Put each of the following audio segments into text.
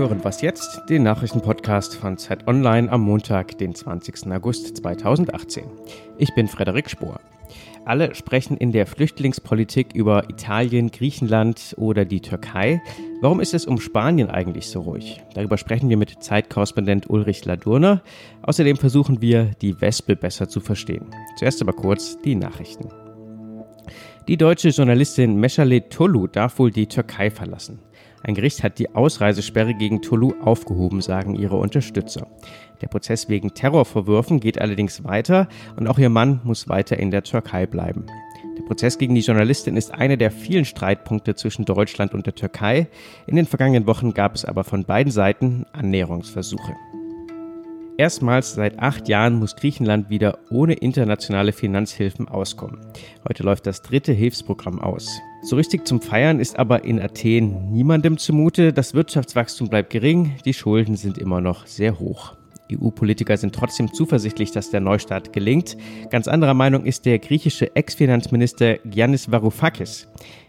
hören Was jetzt? Den Nachrichtenpodcast von Zeit Online am Montag, den 20. August 2018. Ich bin Frederik Spohr. Alle sprechen in der Flüchtlingspolitik über Italien, Griechenland oder die Türkei. Warum ist es um Spanien eigentlich so ruhig? Darüber sprechen wir mit Zeitkorrespondent Ulrich Ladurner. Außerdem versuchen wir, die Wespe besser zu verstehen. Zuerst aber kurz die Nachrichten. Die deutsche Journalistin Meschale Tolu darf wohl die Türkei verlassen. Ein Gericht hat die Ausreisesperre gegen Tolu aufgehoben, sagen ihre Unterstützer. Der Prozess wegen Terrorvorwürfen geht allerdings weiter und auch ihr Mann muss weiter in der Türkei bleiben. Der Prozess gegen die Journalistin ist einer der vielen Streitpunkte zwischen Deutschland und der Türkei. In den vergangenen Wochen gab es aber von beiden Seiten Annäherungsversuche. Erstmals seit acht Jahren muss Griechenland wieder ohne internationale Finanzhilfen auskommen. Heute läuft das dritte Hilfsprogramm aus. So richtig zum Feiern ist aber in Athen niemandem zumute. Das Wirtschaftswachstum bleibt gering, die Schulden sind immer noch sehr hoch. EU-Politiker sind trotzdem zuversichtlich, dass der Neustart gelingt. Ganz anderer Meinung ist der griechische Ex-Finanzminister Giannis Varoufakis.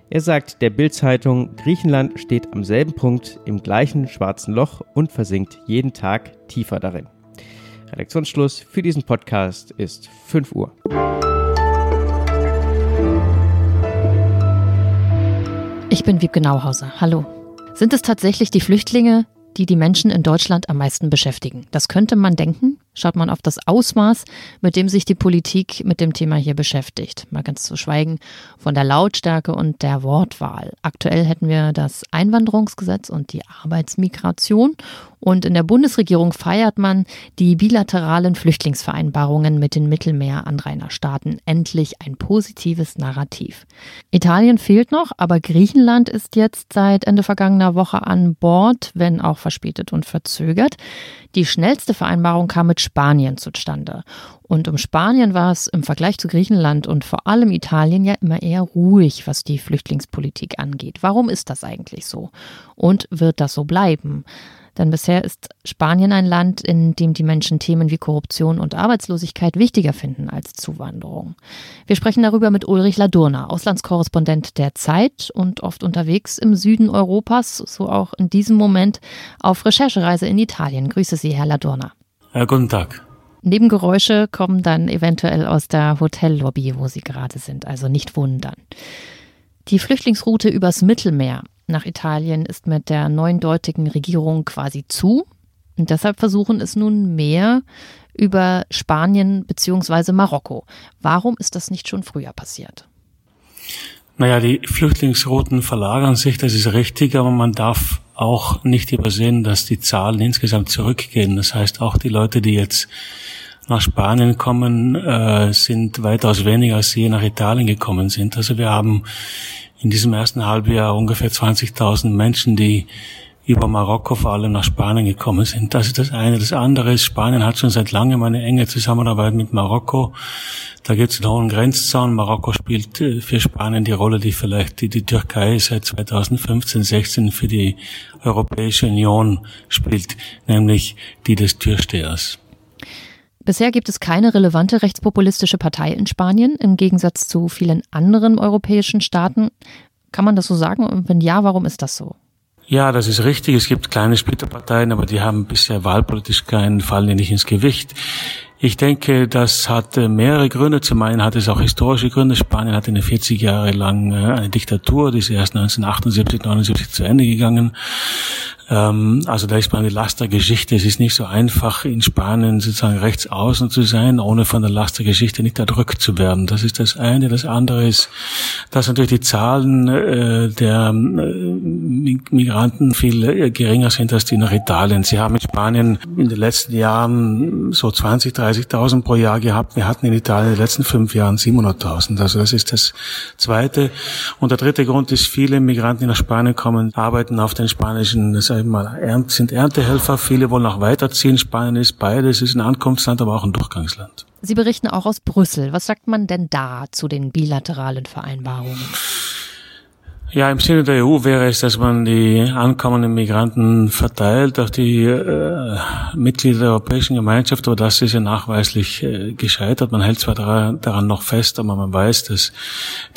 Er sagt der Bild-Zeitung, Griechenland steht am selben Punkt im gleichen schwarzen Loch und versinkt jeden Tag tiefer darin. Redaktionsschluss für diesen Podcast ist 5 Uhr. Ich bin Wiebke Nauhauser. Hallo. Sind es tatsächlich die Flüchtlinge, die die Menschen in Deutschland am meisten beschäftigen? Das könnte man denken, schaut man auf das Ausmaß, mit dem sich die Politik mit dem Thema hier beschäftigt. Mal ganz zu schweigen von der Lautstärke und der Wortwahl. Aktuell hätten wir das Einwanderungsgesetz und die Arbeitsmigration. Und in der Bundesregierung feiert man die bilateralen Flüchtlingsvereinbarungen mit den Mittelmeeranrainerstaaten. Endlich ein positives Narrativ. Italien fehlt noch, aber Griechenland ist jetzt seit Ende vergangener Woche an Bord, wenn auch verspätet und verzögert. Die schnellste Vereinbarung kam mit Spanien zustande. Und um Spanien war es im Vergleich zu Griechenland und vor allem Italien ja immer eher ruhig, was die Flüchtlingspolitik angeht. Warum ist das eigentlich so? Und wird das so bleiben? Denn bisher ist Spanien ein Land, in dem die Menschen Themen wie Korruption und Arbeitslosigkeit wichtiger finden als Zuwanderung. Wir sprechen darüber mit Ulrich Ladurna, Auslandskorrespondent der Zeit und oft unterwegs im Süden Europas, so auch in diesem Moment auf Recherchereise in Italien. Grüße Sie, Herr Ladurna. Ja, guten Tag. Nebengeräusche kommen dann eventuell aus der Hotellobby, wo Sie gerade sind, also nicht wundern. Die Flüchtlingsroute übers Mittelmeer nach Italien ist mit der neundeutigen Regierung quasi zu. Und deshalb versuchen es nun mehr über Spanien bzw. Marokko. Warum ist das nicht schon früher passiert? Naja, die Flüchtlingsrouten verlagern sich, das ist richtig, aber man darf auch nicht übersehen, dass die Zahlen insgesamt zurückgehen. Das heißt, auch die Leute, die jetzt nach Spanien kommen, äh, sind weitaus weniger, als sie nach Italien gekommen sind. Also wir haben in diesem ersten Halbjahr ungefähr 20.000 Menschen, die über Marokko vor allem nach Spanien gekommen sind. Das ist das eine. Das andere ist, Spanien hat schon seit langem eine enge Zusammenarbeit mit Marokko. Da gibt es einen hohen Grenzzaun. Marokko spielt äh, für Spanien die Rolle, die vielleicht die, die Türkei seit 2015, 16 für die Europäische Union spielt, nämlich die des Türstehers. Bisher gibt es keine relevante rechtspopulistische Partei in Spanien, im Gegensatz zu vielen anderen europäischen Staaten. Kann man das so sagen? Und wenn ja, warum ist das so? Ja, das ist richtig. Es gibt kleine Splitterparteien, aber die haben bisher wahlpolitisch keinen, fallen nicht ins Gewicht. Ich denke, das hat mehrere Gründe. Zum einen hat es auch historische Gründe. Spanien hatte eine 40 Jahre lang äh, eine Diktatur, die ist erst 1978, 79 zu Ende gegangen. Ähm, also da ist man die Last der Geschichte. Es ist nicht so einfach, in Spanien sozusagen rechts außen zu sein, ohne von der Last der Geschichte nicht erdrückt zu werden. Das ist das eine. Das andere ist, dass natürlich die Zahlen äh, der Migranten viel geringer sind als die nach Italien. Sie haben in Spanien in den letzten Jahren so 20, 30 30.000 pro Jahr gehabt. Wir hatten in Italien in den letzten fünf Jahren 700.000. Also das ist das Zweite. Und der dritte Grund ist, viele Migranten, die nach Spanien kommen, arbeiten auf den spanischen, sag ich mal, sind Erntehelfer. Viele wollen auch weiterziehen. Spanien ist beides, ist ein Ankunftsland, aber auch ein Durchgangsland. Sie berichten auch aus Brüssel. Was sagt man denn da zu den bilateralen Vereinbarungen? Ja, im Sinne der EU wäre es, dass man die ankommenden Migranten verteilt auf die äh, Mitglieder der Europäischen Gemeinschaft, aber das ist ja nachweislich äh, gescheitert. Man hält zwar daran, noch fest, aber man weiß, dass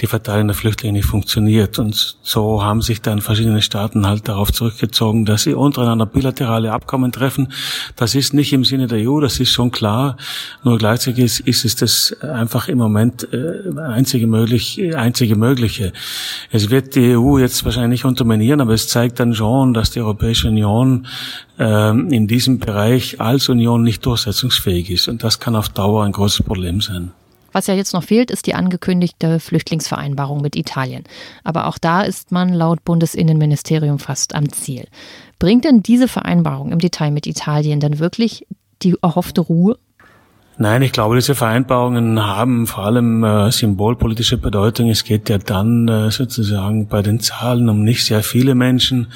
die Verteilung der Flüchtlinge nicht funktioniert. Und so haben sich dann verschiedene Staaten halt darauf zurückgezogen, dass sie untereinander bilaterale Abkommen treffen. Das ist nicht im Sinne der EU, das ist schon klar. Nur gleichzeitig ist, ist es das einfach im Moment äh, einzige, möglich, einzige mögliche. Es wird die die EU jetzt wahrscheinlich unterminieren, aber es zeigt dann schon, dass die Europäische Union äh, in diesem Bereich als Union nicht durchsetzungsfähig ist. Und das kann auf Dauer ein großes Problem sein. Was ja jetzt noch fehlt, ist die angekündigte Flüchtlingsvereinbarung mit Italien. Aber auch da ist man laut Bundesinnenministerium fast am Ziel. Bringt denn diese Vereinbarung im Detail mit Italien denn wirklich die erhoffte Ruhe? Nein, ich glaube, diese Vereinbarungen haben vor allem äh, symbolpolitische Bedeutung. Es geht ja dann äh, sozusagen bei den Zahlen um nicht sehr viele Menschen,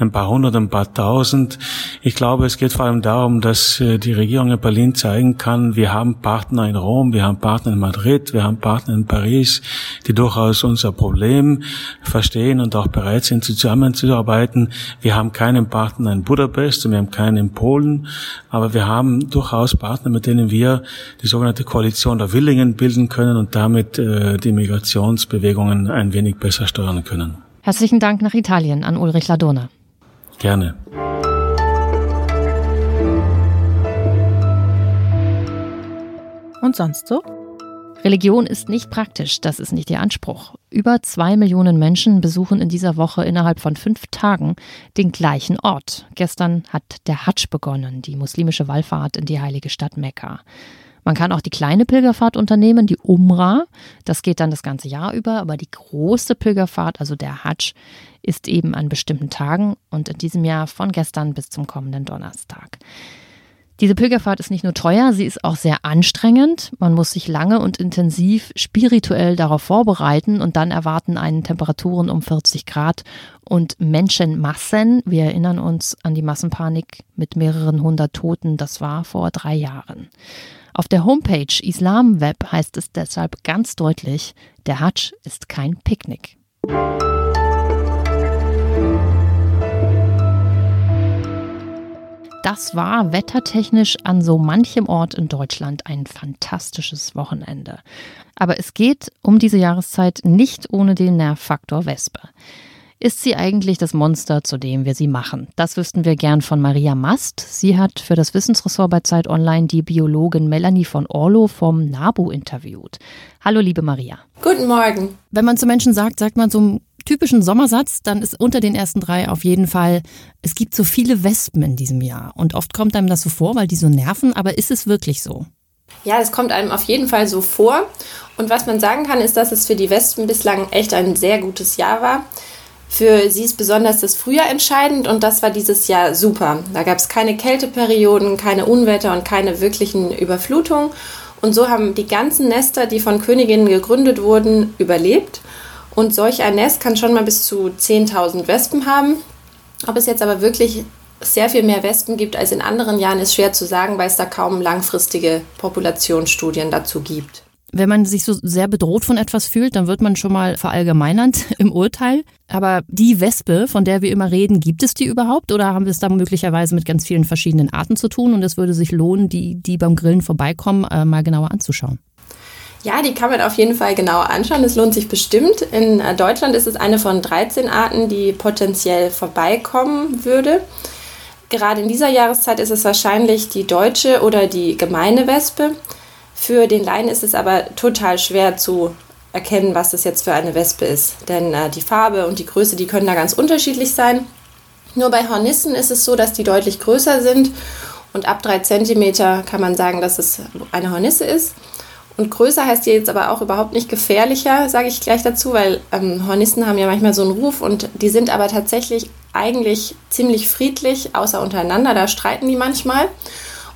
ein paar hundert, ein paar tausend. Ich glaube, es geht vor allem darum, dass äh, die Regierung in Berlin zeigen kann, wir haben Partner in Rom, wir haben Partner in Madrid, wir haben Partner in Paris, die durchaus unser Problem verstehen und auch bereit sind, zusammenzuarbeiten. Wir haben keinen Partner in Budapest und wir haben keinen in Polen, aber wir haben durchaus Partner, mit denen wir die sogenannte Koalition der Willingen bilden können und damit äh, die Migrationsbewegungen ein wenig besser steuern können. Herzlichen Dank nach Italien an Ulrich Ladona. Gerne. Und sonst so? Religion ist nicht praktisch, das ist nicht ihr Anspruch. Über zwei Millionen Menschen besuchen in dieser Woche innerhalb von fünf Tagen den gleichen Ort. Gestern hat der Hadsch begonnen, die muslimische Wallfahrt in die heilige Stadt Mekka. Man kann auch die kleine Pilgerfahrt unternehmen, die Umrah. Das geht dann das ganze Jahr über, aber die große Pilgerfahrt, also der Hadsch, ist eben an bestimmten Tagen und in diesem Jahr von gestern bis zum kommenden Donnerstag. Diese Pilgerfahrt ist nicht nur teuer, sie ist auch sehr anstrengend. Man muss sich lange und intensiv spirituell darauf vorbereiten und dann erwarten einen Temperaturen um 40 Grad und Menschenmassen. Wir erinnern uns an die Massenpanik mit mehreren hundert Toten. Das war vor drei Jahren. Auf der Homepage Islamweb heißt es deshalb ganz deutlich, der Hadsch ist kein Picknick. Das war wettertechnisch an so manchem Ort in Deutschland ein fantastisches Wochenende. Aber es geht um diese Jahreszeit nicht ohne den Nervfaktor Wespe. Ist sie eigentlich das Monster, zu dem wir sie machen? Das wüssten wir gern von Maria Mast. Sie hat für das Wissensressort bei Zeit Online die Biologin Melanie von Orlo vom NABU interviewt. Hallo, liebe Maria. Guten Morgen. Wenn man zu Menschen sagt, sagt man so typischen Sommersatz, dann ist unter den ersten drei auf jeden Fall, es gibt so viele Wespen in diesem Jahr. Und oft kommt einem das so vor, weil die so nerven, aber ist es wirklich so? Ja, es kommt einem auf jeden Fall so vor. Und was man sagen kann, ist, dass es für die Wespen bislang echt ein sehr gutes Jahr war. Für sie ist besonders das Frühjahr entscheidend und das war dieses Jahr super. Da gab es keine Kälteperioden, keine Unwetter und keine wirklichen Überflutungen. Und so haben die ganzen Nester, die von Königinnen gegründet wurden, überlebt. Und solch ein Nest kann schon mal bis zu 10.000 Wespen haben. Ob es jetzt aber wirklich sehr viel mehr Wespen gibt als in anderen Jahren, ist schwer zu sagen, weil es da kaum langfristige Populationsstudien dazu gibt. Wenn man sich so sehr bedroht von etwas fühlt, dann wird man schon mal verallgemeinernd im Urteil. Aber die Wespe, von der wir immer reden, gibt es die überhaupt oder haben wir es da möglicherweise mit ganz vielen verschiedenen Arten zu tun und es würde sich lohnen, die, die beim Grillen vorbeikommen, äh, mal genauer anzuschauen? Ja, die kann man auf jeden Fall genauer anschauen. Es lohnt sich bestimmt. In äh, Deutschland ist es eine von 13 Arten, die potenziell vorbeikommen würde. Gerade in dieser Jahreszeit ist es wahrscheinlich die deutsche oder die gemeine Wespe. Für den Laien ist es aber total schwer zu erkennen, was das jetzt für eine Wespe ist. Denn äh, die Farbe und die Größe, die können da ganz unterschiedlich sein. Nur bei Hornissen ist es so, dass die deutlich größer sind und ab drei Zentimeter kann man sagen, dass es eine Hornisse ist. Und größer heißt hier jetzt aber auch überhaupt nicht gefährlicher, sage ich gleich dazu, weil ähm, Hornissen haben ja manchmal so einen Ruf und die sind aber tatsächlich eigentlich ziemlich friedlich, außer untereinander, da streiten die manchmal.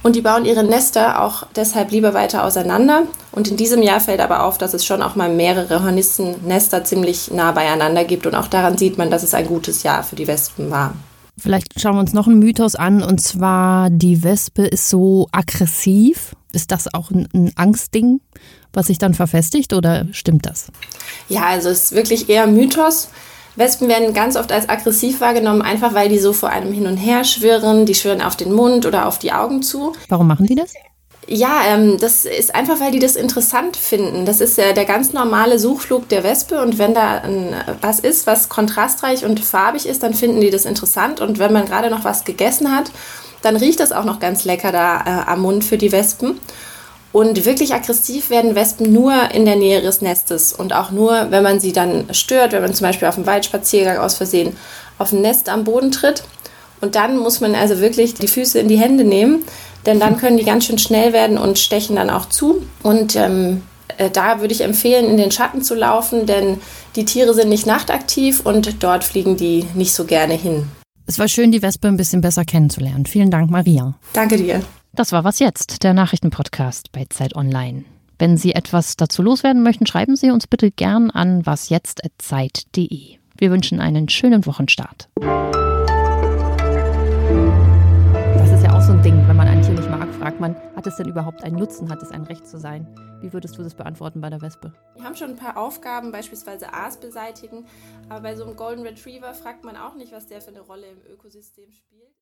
Und die bauen ihre Nester auch deshalb lieber weiter auseinander. Und in diesem Jahr fällt aber auf, dass es schon auch mal mehrere Hornissennester ziemlich nah beieinander gibt. Und auch daran sieht man, dass es ein gutes Jahr für die Wespen war. Vielleicht schauen wir uns noch einen Mythos an, und zwar die Wespe ist so aggressiv. Ist das auch ein, ein Angstding, was sich dann verfestigt oder stimmt das? Ja, also es ist wirklich eher Mythos. Wespen werden ganz oft als aggressiv wahrgenommen, einfach weil die so vor einem hin und her schwirren. Die schwirren auf den Mund oder auf die Augen zu. Warum machen die das? Ja, ähm, das ist einfach, weil die das interessant finden. Das ist ja der ganz normale Suchflug der Wespe und wenn da ein, was ist, was kontrastreich und farbig ist, dann finden die das interessant und wenn man gerade noch was gegessen hat, dann riecht das auch noch ganz lecker da äh, am Mund für die Wespen. Und wirklich aggressiv werden Wespen nur in der Nähe ihres Nestes und auch nur, wenn man sie dann stört, wenn man zum Beispiel auf dem Waldspaziergang aus Versehen auf ein Nest am Boden tritt. Und dann muss man also wirklich die Füße in die Hände nehmen, denn dann können die ganz schön schnell werden und stechen dann auch zu. Und ähm, äh, da würde ich empfehlen, in den Schatten zu laufen, denn die Tiere sind nicht nachtaktiv und dort fliegen die nicht so gerne hin. Es war schön, die Wespe ein bisschen besser kennenzulernen. Vielen Dank, Maria. Danke dir. Das war Was Jetzt, der Nachrichtenpodcast bei Zeit Online. Wenn Sie etwas dazu loswerden möchten, schreiben Sie uns bitte gern an wasjetzt.zeit.de. Wir wünschen einen schönen Wochenstart. Ding, wenn man ein Tier nicht mag, fragt man, hat es denn überhaupt einen Nutzen, hat es ein Recht zu sein? Wie würdest du das beantworten bei der Wespe? Wir haben schon ein paar Aufgaben, beispielsweise Aas beseitigen, aber bei so einem Golden Retriever fragt man auch nicht, was der für eine Rolle im Ökosystem spielt.